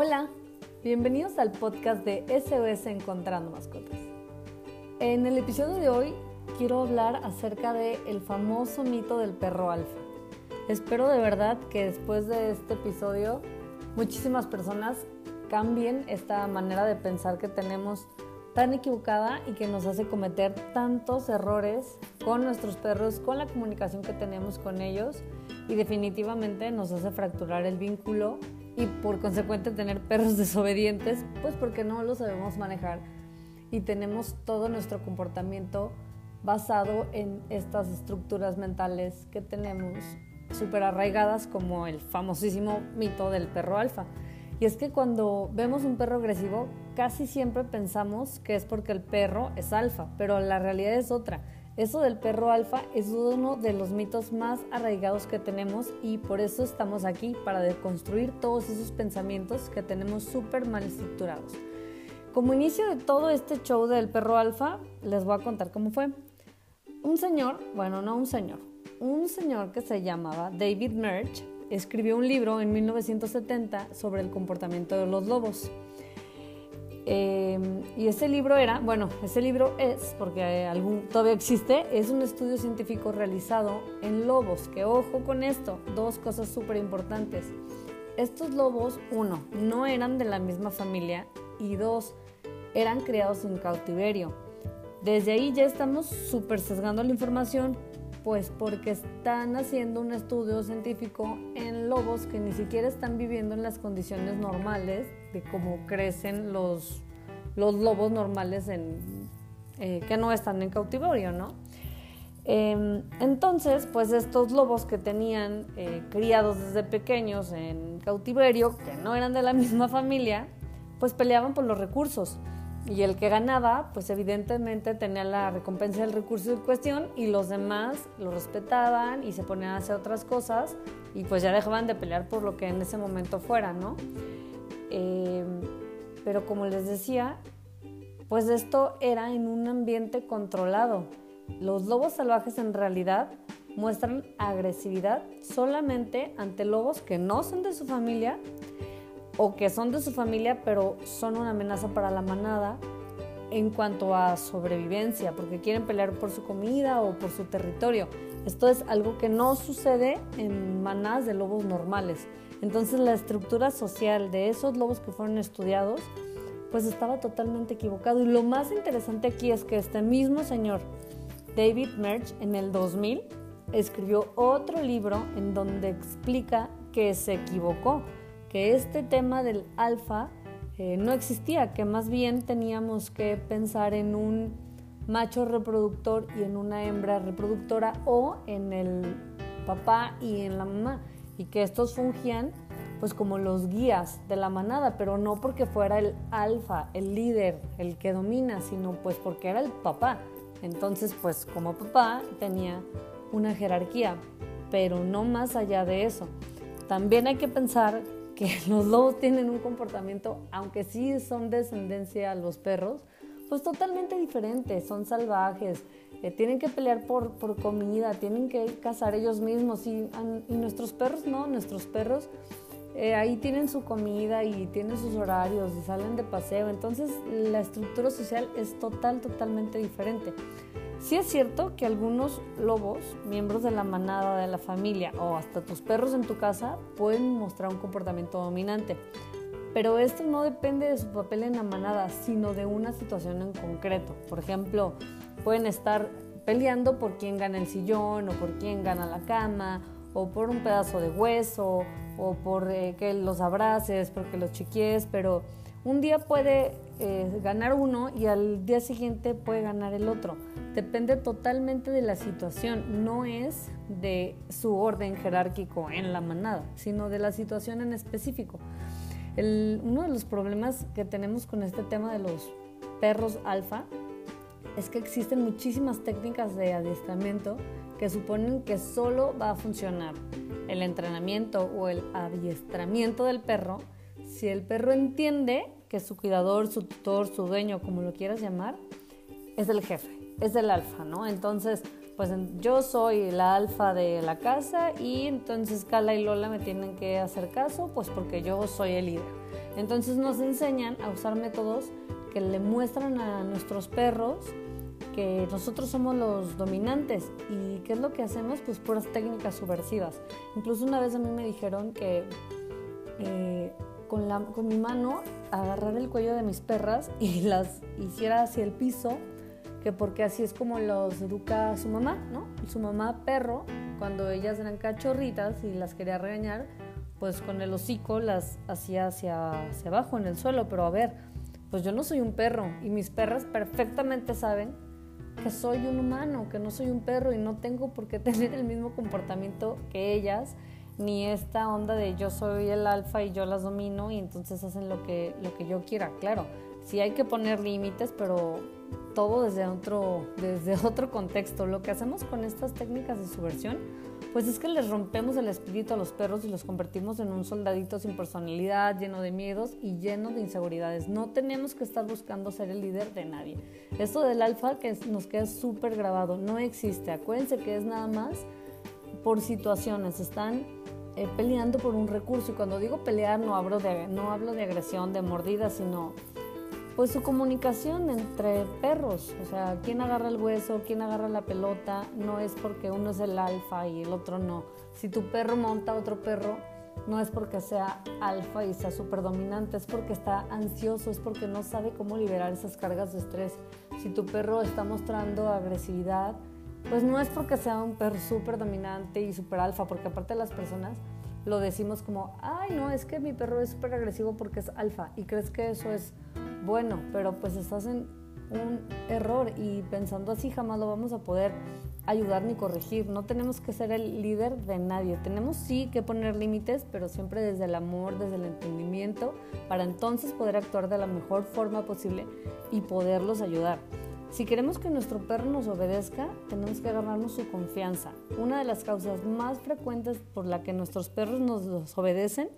Hola, bienvenidos al podcast de SOS Encontrando Mascotas. En el episodio de hoy quiero hablar acerca del el famoso mito del perro alfa. Espero de verdad que después de este episodio muchísimas personas cambien esta manera de pensar que tenemos tan equivocada y que nos hace cometer tantos errores con nuestros perros, con la comunicación que tenemos con ellos y definitivamente nos hace fracturar el vínculo y por consecuente tener perros desobedientes, pues porque no lo sabemos manejar y tenemos todo nuestro comportamiento basado en estas estructuras mentales que tenemos súper arraigadas como el famosísimo mito del perro alfa. Y es que cuando vemos un perro agresivo, casi siempre pensamos que es porque el perro es alfa, pero la realidad es otra. Eso del perro alfa es uno de los mitos más arraigados que tenemos y por eso estamos aquí, para deconstruir todos esos pensamientos que tenemos súper mal estructurados. Como inicio de todo este show del perro alfa, les voy a contar cómo fue. Un señor, bueno, no un señor, un señor que se llamaba David Merch escribió un libro en 1970 sobre el comportamiento de los lobos. Em, y ese libro era, bueno, ese libro es, porque algún, todavía existe, es un estudio científico realizado en lobos, que ojo con esto, dos cosas súper importantes. Estos lobos, uno, no eran de la misma familia y dos, eran criados en cautiverio. Desde ahí ya estamos súper sesgando la información pues porque están haciendo un estudio científico en lobos que ni siquiera están viviendo en las condiciones normales de cómo crecen los, los lobos normales en, eh, que no están en cautiverio, ¿no? Em, entonces, pues estos lobos que tenían eh, criados desde pequeños en cautiverio, que no eran de la misma familia, pues peleaban por los recursos y el que ganaba, pues evidentemente tenía la recompensa del recurso en cuestión y los demás lo respetaban y se ponían a hacer otras cosas y pues ya dejaban de pelear por lo que en ese momento fuera, ¿no? Eh, pero como les decía, pues esto era en un ambiente controlado. Los lobos salvajes en realidad muestran agresividad solamente ante lobos que no son de su familia o que son de su familia pero son una amenaza para la manada en cuanto a sobrevivencia, porque quieren pelear por su comida o por su territorio. Esto es algo que no sucede en manadas de lobos normales. Entonces la estructura social de esos lobos que fueron estudiados, pues estaba totalmente equivocado. Y lo más interesante aquí es que este mismo señor, David Merch, en el 2000, escribió otro libro en donde explica que se equivocó que este tema del alfa eh, no existía, que más bien teníamos que pensar en un macho reproductor y en una hembra reproductora o en el papá y en la mamá y que estos fungían pues como los guías de la manada, pero no porque fuera el alfa, el líder, el que domina, sino pues porque era el papá. Entonces pues como papá tenía una jerarquía, pero no más allá de eso. También hay que pensar que los lobos tienen un comportamiento, aunque sí son descendencia a los perros, pues totalmente diferente, son salvajes, eh, tienen que pelear por, por, comida, tienen que cazar ellos mismos y, y nuestros perros no, nuestros perros eh, ahí tienen su comida y tienen sus horarios y salen de paseo, entonces la estructura social es total, totalmente diferente. Sí es cierto que algunos lobos, miembros de la manada, de la familia o hasta tus perros en tu casa pueden mostrar un comportamiento dominante, pero esto no depende de su papel en la manada, sino de una situación en concreto. Por ejemplo, pueden estar peleando por quién gana el sillón o por quién gana la cama o por un pedazo de hueso o por eh, que los abraces, porque los chiquies, pero un día puede eh, ganar uno y al día siguiente puede ganar el otro. Depende totalmente de la situación, no es de su orden jerárquico en la manada, sino de la situación en específico. uno de los problemas que tenemos con este tema de los perros alfa es que existen muchísimas técnicas de adiestramiento que suponen que solo va a funcionar el entrenamiento o el adiestramiento del perro si el perro entiende que su cuidador, su tutor, su dueño, como lo quieras llamar, es el jefe, es el alfa, ¿no? Entonces, pues yo soy la alfa de la casa y entonces Cala y Lola me tienen que hacer caso, pues porque yo soy el líder. Entonces nos enseñan a usar métodos que le muestran a nuestros perros que nosotros somos los dominantes y qué es lo que hacemos, pues puras técnicas subversivas. Incluso una vez a mí me dijeron que eh, con, la, con mi mano agarrar el cuello de mis perras y las hiciera hacia el piso, que porque así es como los educa su mamá, ¿no? Su mamá perro, cuando ellas eran cachorritas y las quería regañar, pues con el hocico las hacía hacia, hacia abajo en el suelo, pero a ver, pues yo no soy un perro y mis perras perfectamente saben que soy un humano, que no soy un perro y no tengo por qué tener el mismo comportamiento que ellas, ni esta onda de yo soy el alfa y yo las domino y entonces hacen lo que, lo que yo quiera. Claro, sí hay que poner límites, pero todo desde otro, desde otro contexto. Lo que hacemos con estas técnicas de subversión pues es que les rompemos el espíritu a los perros y los convertimos en un soldadito sin personalidad, lleno de miedos y lleno de inseguridades. No tenemos que estar buscando ser el líder de nadie. Esto del alfa que nos queda súper grabado, no existe. Acuérdense que es nada más por situaciones. Están eh, peleando por un recurso y cuando digo pelear no hablo de, no hablo de agresión, de mordida, sino pues su comunicación entre perros, o sea, quién agarra el hueso, quién agarra la pelota, no es porque uno es el alfa y el otro no. Si tu perro monta a otro perro, no es porque sea alfa y sea súper dominante, es porque está ansioso, es porque no sabe cómo liberar esas cargas de estrés. Si tu perro está mostrando agresividad, pues no es porque sea un perro súper dominante y súper alfa, porque aparte las personas lo decimos como, ay, no, es que mi perro es súper agresivo porque es alfa y crees que eso es bueno, pero pues estás en un error y pensando así jamás lo vamos a poder ayudar ni corregir. No tenemos que ser el líder de nadie. Tenemos sí que poner límites, pero siempre desde el amor, desde el entendimiento, para entonces poder actuar de la mejor forma posible y poderlos ayudar. Si queremos que nuestro perro nos obedezca, tenemos que ganarnos su confianza. Una de las causas más frecuentes por la que nuestros perros nos obedecen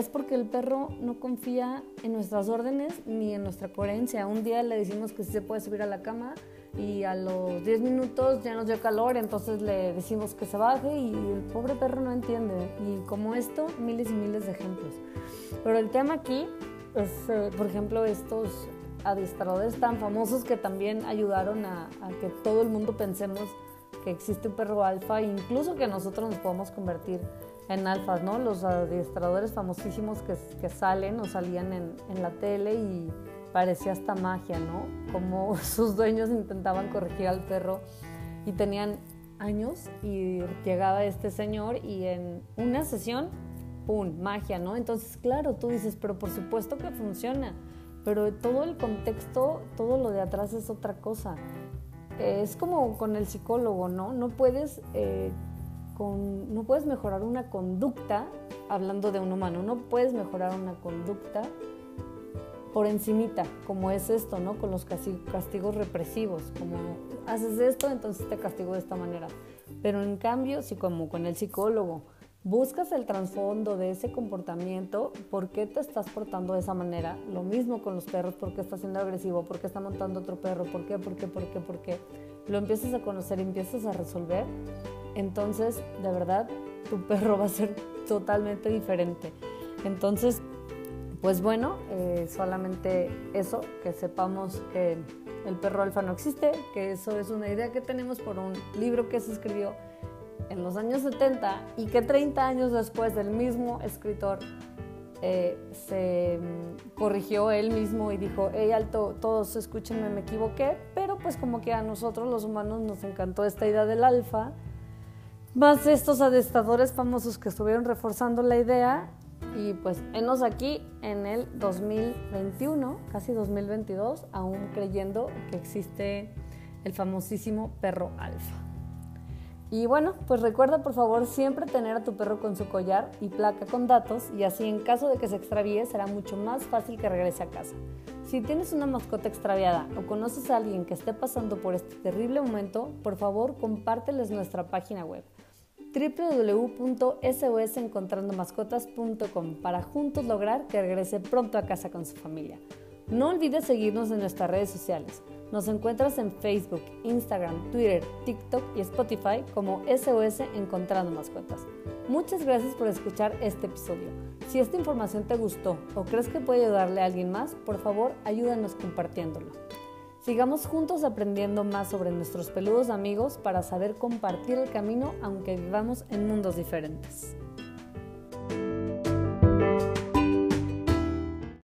es porque el perro no confía en nuestras órdenes ni en nuestra coherencia. Un día le decimos que sí se puede subir a la cama y a los 10 minutos ya nos dio calor, entonces le decimos que se baje y el pobre perro no entiende. Y como esto, miles y miles de ejemplos. Pero el tema aquí es, eh, por ejemplo, estos adiestradores tan famosos que también ayudaron a, a que todo el mundo pensemos que existe un perro alfa, incluso que nosotros nos podemos convertir en alfas, ¿no? Los adiestradores famosísimos que, que salen o salían en, en, la tele y parecía hasta magia, ¿no? Como sus dueños intentaban corregir al perro y tenían años y llegaba este señor y en una sesión, ¡pum!, magia, ¿no? Entonces, claro, tú dices, pero por supuesto que funciona, pero todo el contexto, todo lo de atrás es otra cosa. Es como con el psicólogo, ¿no? No puedes... Eh, no puedes mejorar una conducta, hablando de un humano, no puedes mejorar una conducta por encimita, como es esto, ¿no? Con los castigos represivos, como haces esto, entonces te castigo de esta manera. Pero en cambio, si como con el psicólogo, buscas el trasfondo de ese comportamiento, por qué te estás portando de esa manera, lo mismo con los perros, por qué está siendo agresivo, por qué está montando otro perro, por qué, por qué, por qué, por qué, lo empiezas a conocer, empiezas a resolver, entonces de verdad tu perro va a ser totalmente diferente. Entonces, pues bueno, eh, solamente eso, que sepamos que el perro alfa no existe, que eso es una idea que tenemos por un libro que se escribió en los años 70 y que 30 años después del mismo escritor eh, se mm, corrigió él mismo y dijo, hey alto, todos escúchenme, me equivoqué, pero pues como que a nosotros los humanos nos encantó esta idea del alfa más estos adestadores famosos que estuvieron reforzando la idea y pues enos aquí en el 2021, casi 2022, aún creyendo que existe el famosísimo perro alfa. Y bueno, pues recuerda por favor siempre tener a tu perro con su collar y placa con datos y así en caso de que se extravíe será mucho más fácil que regrese a casa. Si tienes una mascota extraviada o conoces a alguien que esté pasando por este terrible momento, por favor compárteles nuestra página web www.sosencontrandomascotas.com para juntos lograr que regrese pronto a casa con su familia. No olvides seguirnos en nuestras redes sociales. Nos encuentras en Facebook, Instagram, Twitter, TikTok y Spotify como SOS Encontrando Mascotas. Muchas gracias por escuchar este episodio. Si esta información te gustó o crees que puede ayudarle a alguien más, por favor ayúdanos compartiéndolo. Sigamos juntos aprendiendo más sobre nuestros peludos amigos para saber compartir el camino aunque vivamos en mundos diferentes.